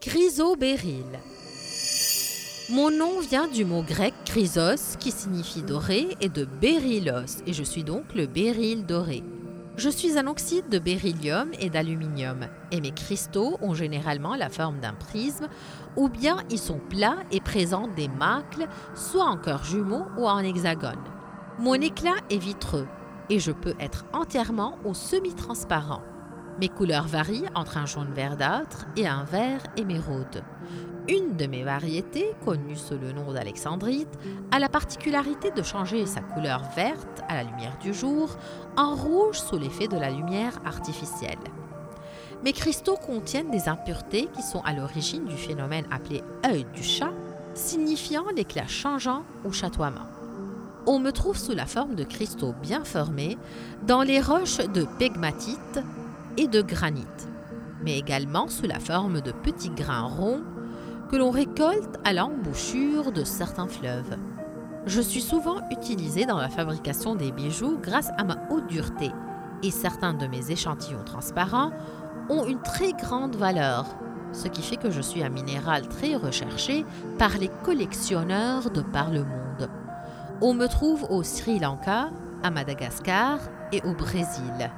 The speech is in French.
Chrysobéryl. Mon nom vient du mot grec chrysos qui signifie doré et de bérylos et je suis donc le béryl doré. Je suis un oxyde de beryllium et d'aluminium et mes cristaux ont généralement la forme d'un prisme ou bien ils sont plats et présentent des macles soit en cœur jumeau ou en hexagone. Mon éclat est vitreux et je peux être entièrement au semi-transparent. Mes couleurs varient entre un jaune verdâtre et un vert émeraude. Une de mes variétés, connue sous le nom d'alexandrite, a la particularité de changer sa couleur verte à la lumière du jour en rouge sous l'effet de la lumière artificielle. Mes cristaux contiennent des impuretés qui sont à l'origine du phénomène appelé œil du chat, signifiant l'éclat changeant ou chatoiement. On me trouve sous la forme de cristaux bien formés dans les roches de pegmatite, et de granit, mais également sous la forme de petits grains ronds que l'on récolte à l'embouchure de certains fleuves. Je suis souvent utilisé dans la fabrication des bijoux grâce à ma haute dureté et certains de mes échantillons transparents ont une très grande valeur, ce qui fait que je suis un minéral très recherché par les collectionneurs de par le monde. On me trouve au Sri Lanka, à Madagascar et au Brésil.